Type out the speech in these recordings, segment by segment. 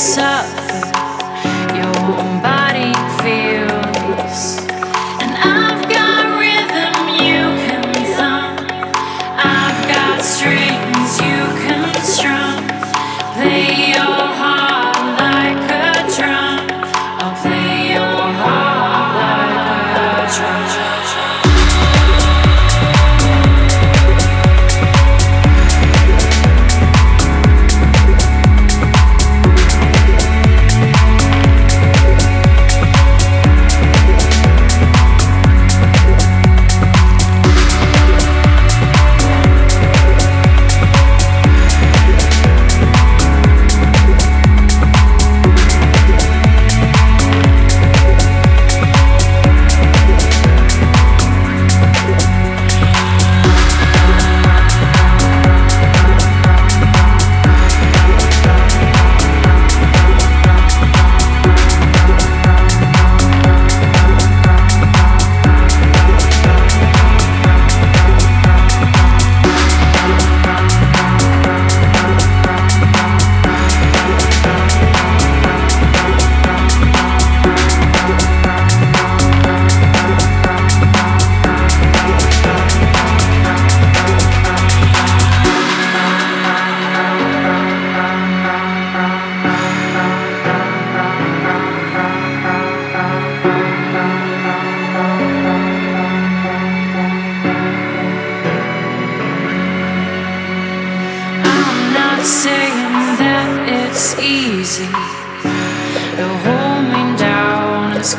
What's up?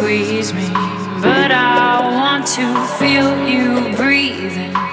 squeeze me, but I want to feel you breathing.